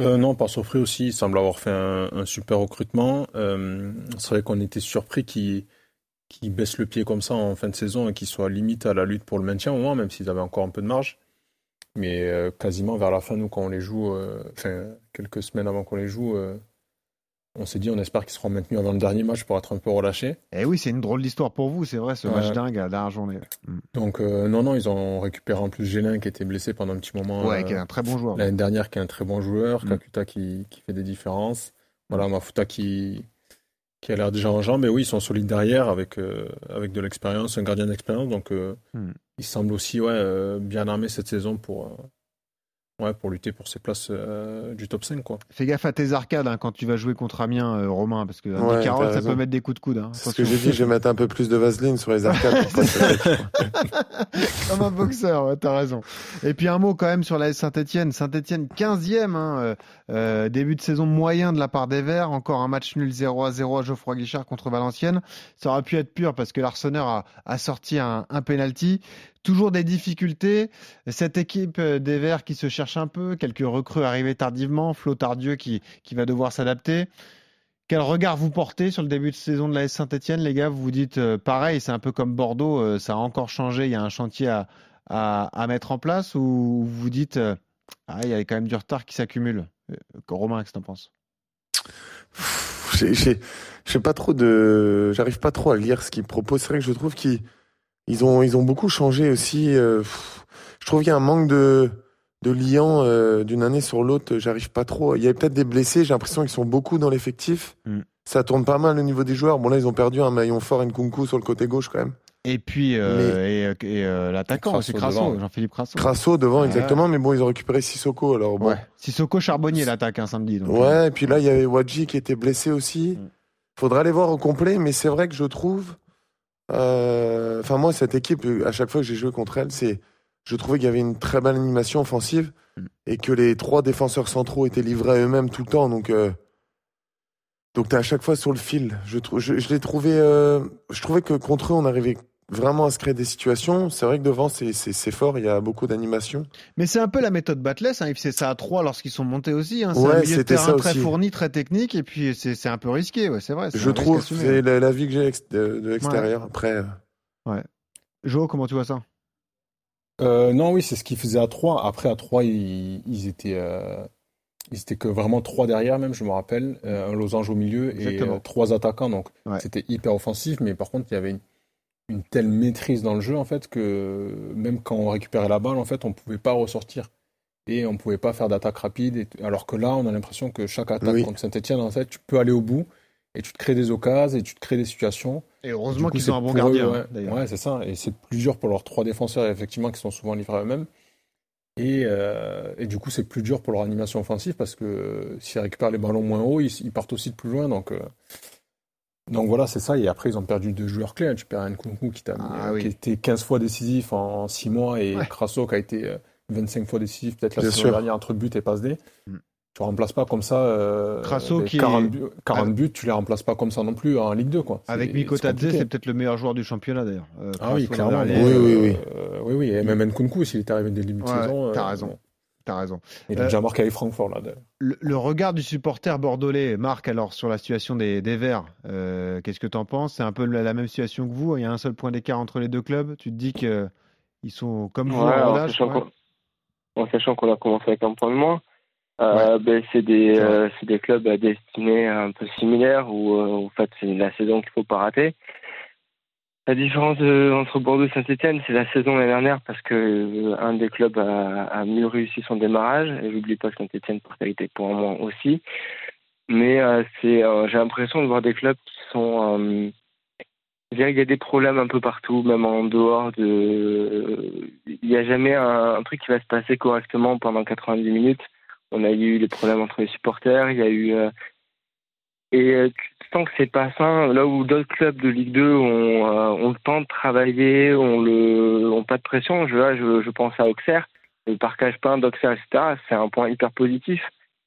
Euh, non, pas surpris aussi. Il semble avoir fait un, un super recrutement. Euh, c'est vrai qu'on était surpris qu'il qu'il baisse le pied comme ça en fin de saison et qu'il soit limite à la lutte pour le maintien au moins, même s'ils avaient encore un peu de marge. Mais euh, quasiment vers la fin, nous, quand on les joue, euh, enfin, quelques semaines avant qu'on les joue, euh, on s'est dit on espère qu'ils seront maintenus avant le dernier match pour être un peu relâchés. Eh oui, c'est une drôle d'histoire pour vous, c'est vrai, ce match dingue à la dernière journée. Mm. Donc, non, non, ils ont récupéré en plus Gélin qui était blessé pendant un petit moment. Ouais, qui est un très bon joueur. L'année dernière, qui est un très bon joueur, Mm. Kakuta qui, qui fait des différences. Voilà, Mafuta qui, qui a l'air déjà en jambes. Et oui, ils sont solides derrière avec, euh, avec de l'expérience, un gardien d'expérience. Donc, euh, Mm. ils semblent aussi ouais, euh, bien armés cette saison pour, euh, ouais, pour lutter pour ces places euh, du top 5. Quoi. Fais gaffe à tes arcades hein, quand tu vas jouer contre Amiens, euh, Romain, parce que Andy Ouais, t'as ça peut mettre des coups de coude. Hein. C'est ce que j'ai dit, je vais mettre un peu plus de vaseline sur les arcades. pour Comme un boxeur, ouais, t'as raison. Et puis un mot quand même sur la Saint-Etienne. Saint-Etienne 15e, hein, euh, euh, début de saison moyen de la part des Verts. Encore un match nul 0 à 0 à Geoffroy Guichard contre Valenciennes. Ça aurait pu être pur parce que l'Arseneur a, a sorti un, un penalty. Toujours des difficultés. Cette équipe euh, des Verts qui se cherche un peu, quelques recrues arrivés tardivement, Flo Tardieu qui, qui va devoir s'adapter. Quel regard vous portez sur le début de saison de la Saint-Etienne, les gars? Vous vous dites euh, pareil, c'est un peu comme Bordeaux, euh, ça a encore changé, il y a un chantier à, à, mettre en place ou vous vous dites ah, il y a quand même du retard qui s'accumule? Romain, qu'est-ce que t'en penses? J'ai- pas trop de, j'arrive pas trop à lire ce qu'ils proposent. C'est vrai que je trouve qu'ils ils ont ils ont beaucoup changé aussi. euh, pff, je trouve qu'il y a un manque de de liant euh, d'une année sur l'autre. J'arrive pas trop. Il y a peut-être des blessés. J'ai l'impression qu'ils sont beaucoup dans l'effectif. Mm. ça tourne pas mal au niveau des joueurs. Bon là, ils ont perdu un maillon fort, Nkunku sur le côté gauche quand même. Et puis euh, et, et, euh, l'attaquant, c'est Crasso, Jean-Philippe Crasso. Crasso devant, exactement. Mais bon, ils ont récupéré Sissoko. Alors bon. Ouais. Sissoko Charbonnier l'attaque un samedi. Donc, ouais. euh. Et puis là, il y avait Wadji qui était blessé aussi. Mm. Faudra aller voir au complet, mais c'est vrai que je trouve. Euh, Enfin moi, cette équipe, à chaque fois que j'ai joué contre elle, c'est je trouvais qu'il y avait une très belle animation offensive Mm. et que les trois défenseurs centraux étaient livrés à eux-mêmes tout le temps. Donc, euh, donc tu es à chaque fois sur le fil. Je, je, je l'ai trouvé. euh, je trouvais que contre eux, on arrivait vraiment à se créer des situations. C'est vrai que devant, c'est- c'est c'est fort. Il y a beaucoup d'animation. Mais c'est un peu la méthode Batless. Hein. Faisait ça à trois lorsqu'ils sont montés aussi. Hein. C'est Ouais, un milieu de c'était terrain très fourni, très technique. Et puis c'est c'est un peu risqué. Ouais, c'est vrai. c'est Je trouve. C'est la, la vie que j'ai ex- de, de l'extérieur. Après. euh, Jo, comment tu vois ça? Euh, non, oui, c'est ce qu'ils faisaient à 3. Après, à 3, ils, ils étaient, euh, ils étaient que vraiment 3 derrière, même, je me rappelle. Euh, un losange au milieu et Exactement. euh, 3 attaquants. Donc, Ouais. c'était hyper offensif. Mais par contre, il y avait une, une telle maîtrise dans le jeu, en fait, que même quand on récupérait la balle, en fait, on ne pouvait pas ressortir. Et on ne pouvait pas faire d'attaque rapide. Et t- alors que là, on a l'impression que chaque attaque Oui. contre Saint-Etienne, en fait, tu peux aller au bout. Et tu te crées des occasions et tu te crées des situations. Et heureusement qu'ils ont un bon gardien. eux, ouais. hein, d'ailleurs. Ouais, c'est ça. Et c'est plus dur pour leurs trois défenseurs, effectivement, qui sont souvent livrés à eux-mêmes. Et, euh, et du coup, c'est plus dur pour leur animation offensive parce que euh, s'ils récupèrent les ballons moins haut, ils, ils partent aussi de plus loin. Donc, euh, donc voilà, c'est ça. Et après, ils ont perdu deux joueurs clés. hein. Tu perds Nkunku qui, Ah euh, oui. qui était 15 fois décisif en 6 mois et Ouais. Crasso qui a été euh, 25 fois décisif, peut-être la Bien saison sûr. dernière entre buts et passe D. Mm. Tu remplaces pas comme ça. Euh, Crasso les qui est- 40, buts, 40 buts, tu les remplaces pas comme ça non plus en Ligue 2. Quoi. Avec C'est- Miko c'est Tadze, compliqué. c'est peut-être le meilleur joueur du championnat d'ailleurs. Euh, Ah oui, clairement. Oui, oui, oui. Euh, oui, oui. Et même Nkunku, s'il est arrivé dès le début de saison. t'as euh, raison. Bon. T'as raison. Il a Euh, déjà marqué avec Francfort, là. d'ailleurs. Le, le regard du supporter bordelais, Marc, alors sur la situation des, des Verts, euh, qu'est-ce que tu en penses? C'est un peu la, la même situation que vous? Il y a un seul point d'écart entre les deux clubs? Tu te dis que ils sont comme vous Ouais, en rodage, sachant ouais. qu'on- en sachant qu'on a commencé avec un point de moins. Euh, ben, c'est des, euh, des clubs à destinée un peu similaires où, euh, en fait, c'est la saison qu'il faut pas rater. La différence entre Bordeaux et Saint-Etienne, c'est la saison l'année dernière parce que euh, un des clubs a, mieux réussi son démarrage. Et j'oublie pas Saint-Etienne, par qualité pour moins aussi. Mais euh, euh, j'ai l'impression de voir des clubs qui sont. euh, qu'il y a des problèmes un peu partout, même en dehors de. Il n'y a jamais un, un truc qui va se passer correctement pendant 90 minutes. On a eu les problèmes entre les supporters, il y a eu. Euh, Et euh, tu sens que c'est pas sain. Là où d'autres clubs de Ligue 2 ont, euh, ont le temps de travailler, ont, le, ont pas de pression. Je, là, je, je pense à Auxerre, le parcage peint d'Auxerre, etc. C'est un point hyper positif.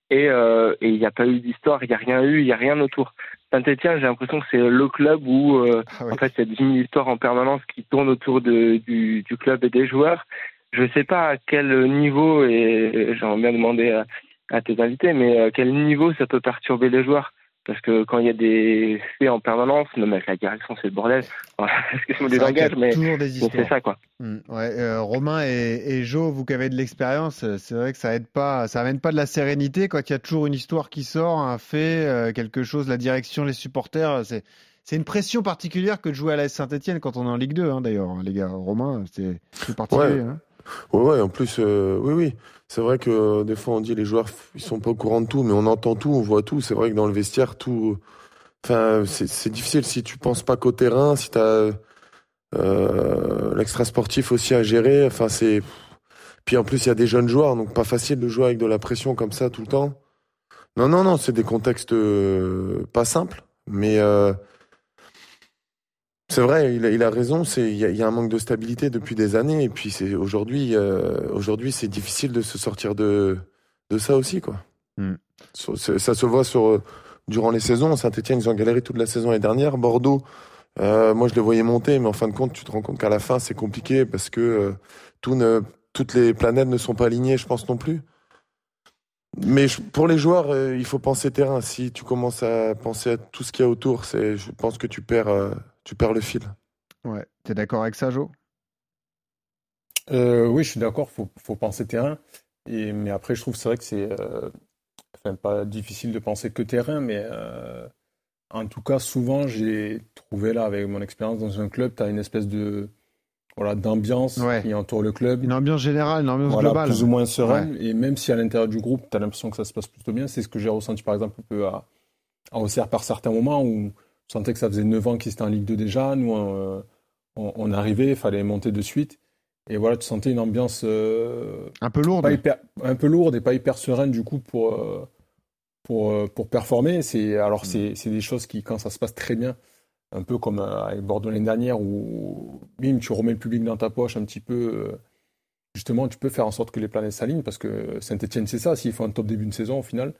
Et euh, il n'y a pas eu d'histoire, il n'y a rien eu, il n'y a rien autour. Saint-Etienne, j'ai l'impression que c'est le club où euh, Ah en fait, il y a une histoire en permanence qui tourne autour de, du, du club et des joueurs. Je ne sais pas à quel niveau, et j'aimerais bien demander à, à tes invités, mais à quel niveau ça peut perturber les joueurs Parce que quand il y a des faits en permanence, même avec la direction, c'est le bordel. Qu'il y a langage, mais, toujours des mais histoires. c'est ça, quoi. Mm, ouais, euh, Romain et, et Jo, vous qui avez de l'expérience, euh, c'est vrai que ça aide pas, ça amène pas de la sérénité quand il y a toujours une histoire qui sort, un fait, euh, quelque chose, la direction, les supporters, c'est c'est une pression particulière que de jouer à la Saint-Etienne quand on est en Ligue 2, hein, d'ailleurs, hein, les gars. Romain, c'est c'est particulier. Ouais. hein. Ouais, ouais, en plus, euh, oui, oui. C'est vrai que euh, des fois on dit les joueurs ils sont pas au courant de tout, mais on entend tout, on voit tout. C'est vrai que dans le vestiaire, tout. Enfin, c'est difficile si tu penses pas qu'au terrain, si t'as euh, l'extra sportif aussi à gérer. Enfin, c'est. Puis en plus, il y a des jeunes joueurs, donc pas facile de jouer avec de la pression comme ça tout le temps. Non, non, non, c'est des contextes euh, pas simples, mais. C'est vrai, il a, il a raison. C'est il y, a- il y a un manque de stabilité depuis des années, et puis c'est aujourd'hui, euh, aujourd'hui, c'est difficile de se sortir de de ça aussi, quoi. Mm. C'est- Ça se voit sur durant les saisons. Saint-Etienne, ils ont galéré toute la saison l'année dernière. Bordeaux, euh, moi, je les voyais monter, mais en fin de compte, tu te rends compte qu'à la fin, c'est compliqué parce que euh, tout ne, toutes les planètes ne sont pas alignées, je pense non plus. Mais je- pour les joueurs, euh, il faut penser terrain. Si tu commences à penser à tout ce qu'il y a autour, c'est, je pense que tu perds, tu perds le fil. Ouais. T'es d'accord avec ça, Jo Euh, oui, je suis d'accord, faut, faut penser terrain. Et, mais après, je trouve c'est vrai que c'est euh, enfin, pas difficile de penser que terrain, mais euh, en tout cas, souvent, j'ai trouvé là, avec mon expérience dans un club, tu as une espèce de voilà, d'ambiance Ouais. qui entoure le club. Une ambiance générale, une ambiance Voilà, globale. plus ou moins sereine. Et même si à l'intérieur du groupe, tu as l'impression que ça se passe plutôt bien, c'est ce que j'ai ressenti par exemple un peu à, à Auxerre par certains moments où on sentait que ça faisait 9 ans qu'ils étaient en Ligue 2 déjà. Nous, on, on arrivait, il fallait monter de suite. Et voilà, tu sentais une ambiance un peu lourde, un peu lourde et pas hyper sereine du coup pour pour, pour performer. C'est alors mm. c'est des choses qui quand ça se passe très bien, un peu comme avec Bordeaux l'année dernière où bim tu remets le public dans ta poche un petit peu justement, tu peux faire en sorte que les planètes s'alignent parce que Saint-Etienne, c'est ça. S'il faut un top début de saison, au final,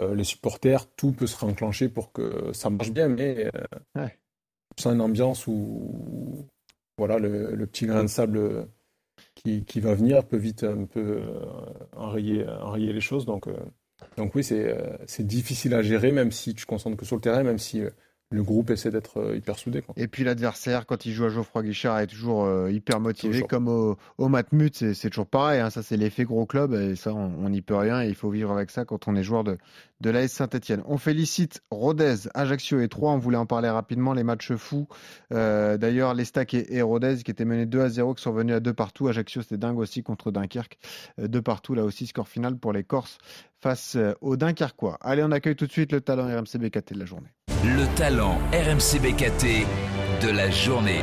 euh, les supporters, tout peut se réenclencher pour que ça marche bien. Mais euh, c'est une ambiance où voilà, le, petit grain de sable qui, qui, va venir peut vite un peu euh, enrayer, enrayer les choses. Donc, donc oui, c'est difficile à gérer, même si tu concentres que sur le terrain, même si le groupe essaie d'être euh, hyper soudé. Et puis l'adversaire, quand il joue à Geoffroy Guichard, est toujours euh, hyper motivé, comme au, au Matmut, c'est toujours pareil. Hein. ça, c'est l'effet gros club, et ça, on n'y peut rien. Et il faut vivre avec ça quand on est joueur de, de l'AS Saint-Etienne. On félicite Rodez, Ajaccio et 3. On voulait en parler rapidement, les matchs fous. Euh, d'ailleurs, l'Estac et, et, Rodez, qui étaient menés 2 à 0, qui sont venus à 2 partout. Ajaccio, c'était dingue aussi contre Dunkerque. 2 partout, là aussi, score final pour les Corses face aux Dunkerquois. Allez, on accueille tout de suite le talent RMC BKT de la journée. Le talent RMC BKT de la journée.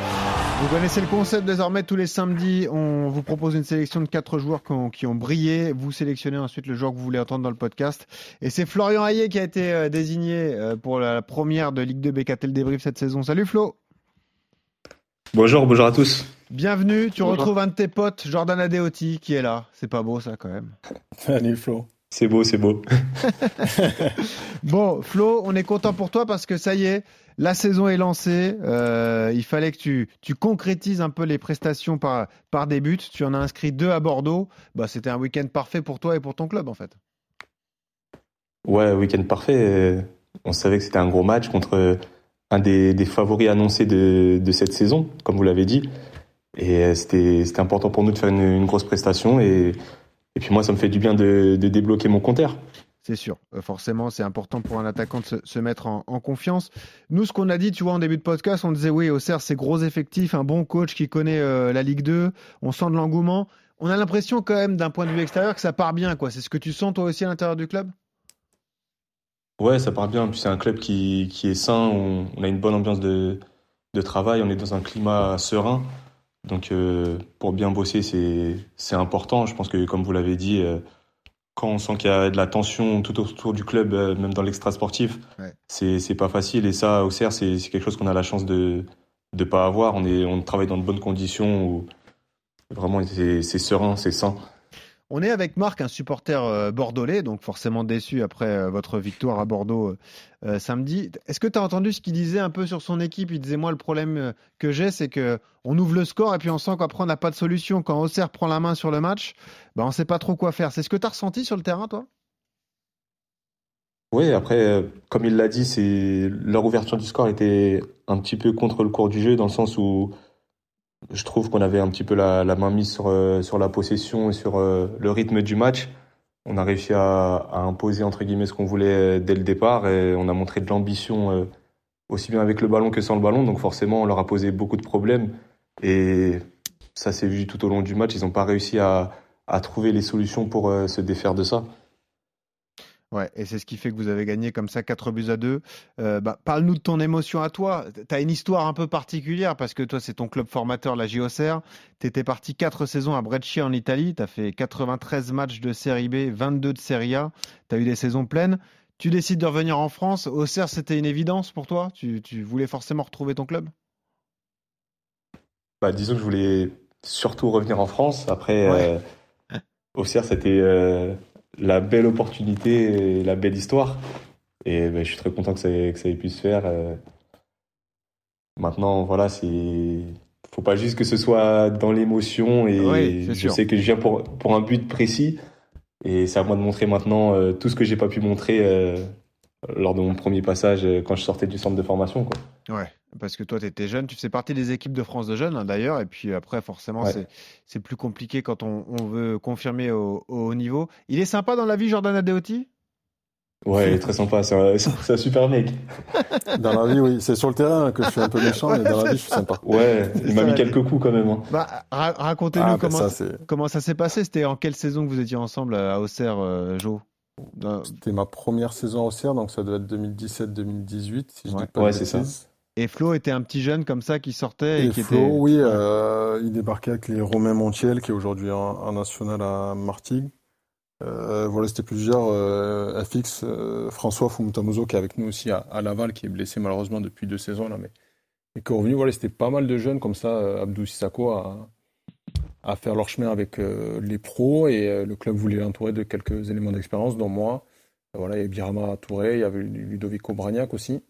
Vous connaissez le concept désormais, tous les samedis, on vous propose une sélection de quatre joueurs qui ont, brillé. Vous sélectionnez ensuite le joueur que vous voulez entendre dans le podcast. Et c'est Florian Hayé qui a été euh, désigné euh, pour la première de Ligue 2 BKT le débrief cette saison. Salut Flo Bonjour, bonjour à tous. Bienvenue, tu retrouves un de tes potes, Jordan Adeoti, qui est là. C'est pas beau ça quand même. Salut Flo. C'est beau, c'est beau. bon, Flo, on est content pour toi parce que ça y est, la saison est lancée. Euh, il fallait que tu, tu, concrétises un peu les prestations par, par des buts. Tu en as inscrit deux à Bordeaux. Bah, C'était un week-end parfait pour toi et pour ton club, en fait. Ouais, week-end parfait. On savait que c'était un gros match contre un des, des favoris annoncés de, de, cette saison, comme vous l'avez dit. Et c'était important pour nous de faire une, une grosse prestation. Et et puis moi, ça me fait du bien de, débloquer mon compteur. C'est sûr, euh, forcément, c'est important pour un attaquant de se, mettre en, confiance. Nous, ce qu'on a dit, tu vois, en début de podcast, on disait oui, au CERF, c'est gros effectif, un bon coach qui connaît euh, la Ligue 2, on sent de l'engouement. On a l'impression quand même, d'un point de vue extérieur, que ça part bien, quoi. C'est ce que tu sens toi aussi à l'intérieur du club? Ouais, ça part bien. Puis c'est un club qui, est sain, on, a une bonne ambiance de travail, on est dans un climat serein. Donc euh, pour bien bosser, c'est important. Je pense que comme vous l'avez dit, euh, quand on sent qu'il y a de la tension tout autour du club, euh, même dans l'extra sportif, ouais. c'est pas facile. Et ça, au CER, c'est quelque chose qu'on a la chance de ne pas avoir. On, est, on travaille dans de bonnes conditions où vraiment c'est serein, c'est sain. On est avec Marc, un supporter euh, bordelais, donc forcément déçu après euh, votre victoire à Bordeaux euh, samedi. Est-ce que tu as entendu ce qu'il disait un peu sur son équipe? Il disait moi le problème que j'ai c'est que on ouvre le score et puis on sent qu'après on n'a pas de solution. Quand Auxerre prend la main sur le match, ben on ne sait pas trop quoi faire. C'est ce que tu as ressenti sur le terrain toi? Oui, après, comme il l'a dit, c'est leur ouverture du score était un petit peu contre le cours du jeu, dans le sens où je trouve qu'on avait un petit peu la, main mise sur, euh, sur la possession et sur euh, le rythme du match. On a réussi à, imposer entre guillemets ce qu'on voulait dès le départ et on a montré de l'ambition euh, aussi bien avec le ballon que sans le ballon. Donc forcément, on leur a posé beaucoup de problèmes et ça s'est vu tout au long du match. Ils n'ont pas réussi à, à, trouver les solutions pour se défaire de ça. Ouais, et c'est ce qui fait que vous avez gagné comme ça 4 buts à 2. Euh, bah, Parle-nous de ton émotion à toi. Tu as une histoire un peu particulière parce que toi, c'est ton club formateur, la JOCR. Tu étais parti 4 saisons à Breccia en Italie. Tu as fait 93 matchs de Série B, 22 de Serie A. Tu as eu des saisons pleines. Tu décides de revenir en France. Auxerre, c'était une évidence pour toi? Tu, tu, voulais forcément retrouver ton club? Bah, Disons que je voulais surtout revenir en France. Après, ouais. euh, Auxerre, c'était. Euh la belle opportunité et la belle histoire. Et ben, je suis très content que ça, ait, que ça ait pu se faire. Euh. Maintenant, voilà, c'est. Faut pas juste que ce soit dans l'émotion et je sais que je viens pour, pour un but précis. Et c'est à moi de montrer maintenant euh, tout ce que j'ai pas pu montrer euh, lors de mon premier passage quand je sortais du centre de formation. Quoi. Ouais, parce que toi, tu étais jeune, tu fais partie des équipes de France de jeunes hein, d'ailleurs, et puis après, forcément, c'est plus compliqué quand on, on veut confirmer au, au, haut niveau. Il est sympa dans la vie, Jordan Adeoti? Ouais, il est très sympa, c'est un, un, super mec. Dans la vie, oui, c'est sur le terrain que je suis un peu méchant, mais dans la vie, je suis sympa. Ouais, il m'a mis quelques coups quand même. Hein. Bah, racontez-nous ah, comment, ça, comment ça s'est passé. C'était en quelle saison que vous étiez ensemble à Auxerre, euh, Jo C'était ma première saison au CER, donc ça doit être 2017-2018, si je ouais. dis pas ouais, c'est ça. Et Flo était un petit jeune comme ça qui sortait et, Et qui Flo, était. oui, euh, il débarquait avec les Romain Montiel, qui est aujourd'hui en national à Martigues. Euh, voilà, c'était plusieurs. Euh, FX, euh, François Fumutamozo, qui est avec nous aussi à, à, Laval, qui est blessé malheureusement depuis deux saisons là, mais et qui est revenu. Voilà, c'était pas mal de jeunes comme ça. Abdou Sissako à, à faire leur chemin avec les pros et le club voulait l'entourer de quelques éléments d'expérience, dont moi. Voilà, il y avait Birama Touré, il y avait Ludovico Bragnac aussi.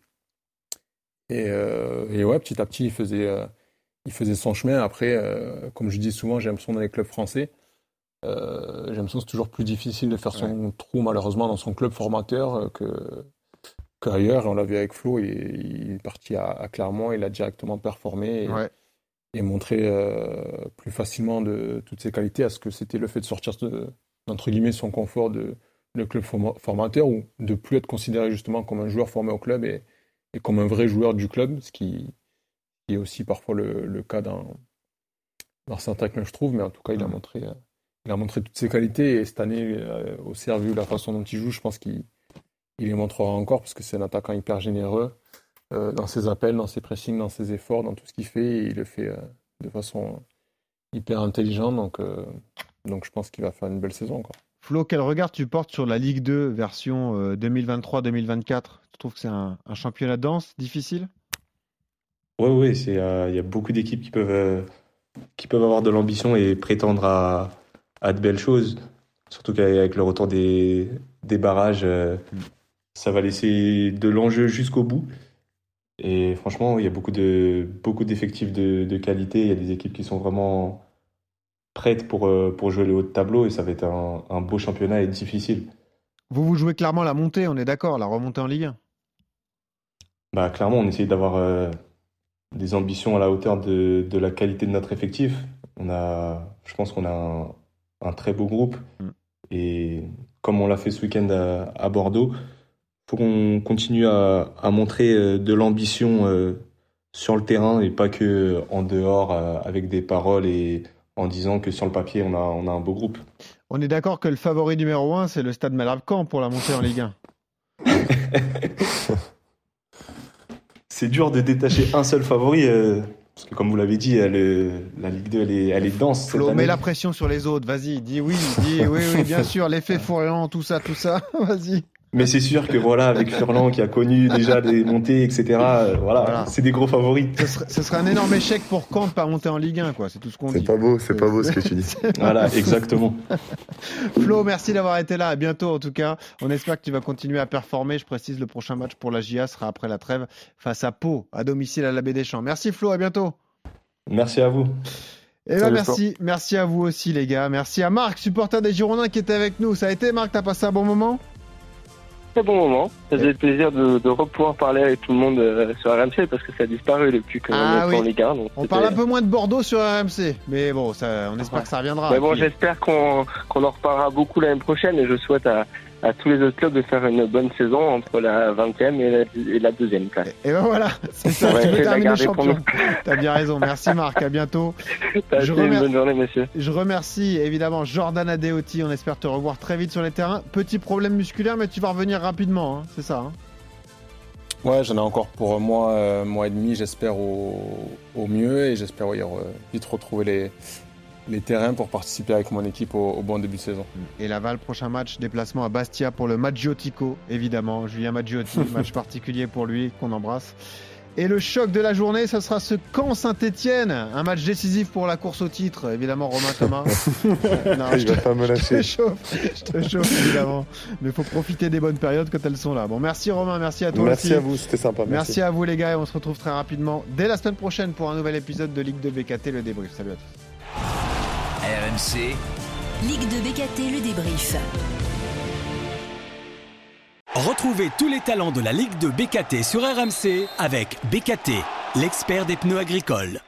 Et, euh, et, ouais, petit à petit, il faisait, euh, il faisait son chemin. Après, euh, comme je dis souvent, j'ai l'impression dans les clubs français, euh, j'ai l'impression que c'est toujours plus difficile de faire son ouais. trou, malheureusement, dans son club formateur que qu'ailleurs. On l'a vu avec Flo, il, il est parti à, à, Clermont, il a directement performé et, ouais. et montré euh, plus facilement de toutes ses qualités à ce que c'était le fait de sortir de, entre guillemets, son confort de le club formateur ou de plus être considéré justement comme un joueur formé au club et, et comme un vrai joueur du club, ce qui, qui est aussi parfois le, le cas dans, dans certains clubs, je trouve, mais en tout cas, il a montré, euh, il a montré toutes ses qualités et cette année, euh, au Servu, la façon dont il joue, je pense qu'il il les montrera encore parce que c'est un attaquant hyper généreux euh, dans ses appels, dans ses pressings, dans ses efforts, dans tout ce qu'il fait, et il le fait euh, de façon hyper intelligente, donc, euh, donc je pense qu'il va faire une belle saison encore. Flo, quel regard tu portes sur la Ligue 2 version euh, 2023-2024 Tu trouves que c'est un, championnat dense, difficile? Oui, oui, il euh, y a beaucoup d'équipes qui peuvent, euh, qui peuvent avoir de l'ambition et prétendre à, à, de belles choses. Surtout qu'avec le retour des, des barrages, ça va laisser de l'enjeu jusqu'au bout. Et franchement, il y a beaucoup de beaucoup d'effectifs de, de, qualité. Il y a des équipes qui sont vraiment prêtes pour, euh, pour jouer le haut de tableau et ça va être un, un, beau championnat et difficile. Vous, vous jouez clairement la montée, on est d'accord, la remontée en Ligue 1 bah, Clairement, on essaye d'avoir euh, des ambitions à la hauteur de, de, la qualité de notre effectif. On a, je pense qu'on a un, un, très beau groupe mm. et comme on l'a fait ce week-end à, à, Bordeaux, il faut qu'on continue à, à, montrer euh, de l'ambition euh, sur le terrain et pas que en dehors euh, avec des paroles et en disant que sur le papier, on a, on a un beau groupe. On est d'accord que le favori numéro un, c'est le Stade Malherbe-Caen pour la montée en Ligue 1. c'est dur de détacher un seul favori, euh, parce que comme vous l'avez dit, elle, la Ligue 2, elle est, elle est dense. Flo, mets la pression sur les autres, vas-y, dis oui, dis oui, oui, bien sûr, l'effet Furion, tout ça, tout ça, vas-y. Mais c'est sûr que voilà, avec Furlan qui a connu déjà des montées, etc. Euh, voilà, voilà. c'est des gros favoris. Ce serait, ce serait, un énorme échec pour Caen de pas monter en Ligue 1, quoi. C'est tout ce qu'on dit. C'est pas beau, c'est pas beau ce que tu dis. voilà, exactement. Flo, merci d'avoir été là. À bientôt, en tout cas. On espère que tu vas continuer à performer. Je précise, le prochain match pour la GIA sera après la trêve face à Pau, à domicile à la Baie des Champs. Merci Flo, à bientôt. Merci à vous. Et ben merci, merci à vous aussi les gars. Merci à Marc, supporter des Girondins qui était avec nous. Ça a été Marc, t'as passé un bon moment? Très bon moment. Ça faisait plaisir de, de pouvoir parler avec tout le monde euh, sur RMC parce que ça a disparu depuis qu'on ah, est oui. en Ligue 1. on parle un peu moins de Bordeaux sur RMC, mais bon, ça, on espère que ça reviendra. Mais bon, puis... j'espère qu'on qu en reparlera beaucoup l'année prochaine et je souhaite à, à, tous les autres clubs de faire une bonne saison entre la 20e et la, et la deuxième place. Et, et ben voilà, c'est ça, ouais, tu veux terminer champion. T'as bien raison, merci Marc, à bientôt. Je remercie, bonne journée, monsieur. Je remercie évidemment Jordan Adeoti, on espère te revoir très vite sur les terrains. Petit problème musculaire, mais tu vas revenir rapidement, hein, c'est ça hein Ouais, j'en ai encore pour un mois, euh, mois et demi, j'espère au, au, mieux, et j'espère vite retrouver les, les terrains pour participer avec mon équipe au, au, bon début de saison. Et Laval, prochain match, déplacement à Bastia pour le Maggiotico, évidemment. Julien Maggiotti, match particulier pour lui, qu'on embrasse. Et le choc de la journée, ce sera ce camp Saint-Etienne, un match décisif pour la course au titre, évidemment Romain Thomas. non, je, te, pas me lâcher. je te chauffe, je te chauffe évidemment. Mais il faut profiter des bonnes périodes quand elles sont là. Bon, merci Romain, merci à toi merci aussi. à vous, c'était sympa. Merci. merci à vous les gars et on se retrouve très rapidement dès la semaine prochaine pour un nouvel épisode de Ligue de BKT, le débrief. Salut à tous. RMC. Ligue de BKT, le débrief. Retrouvez tous les talents de la Ligue de BKT sur RMC avec BKT, l'expert des pneus agricoles.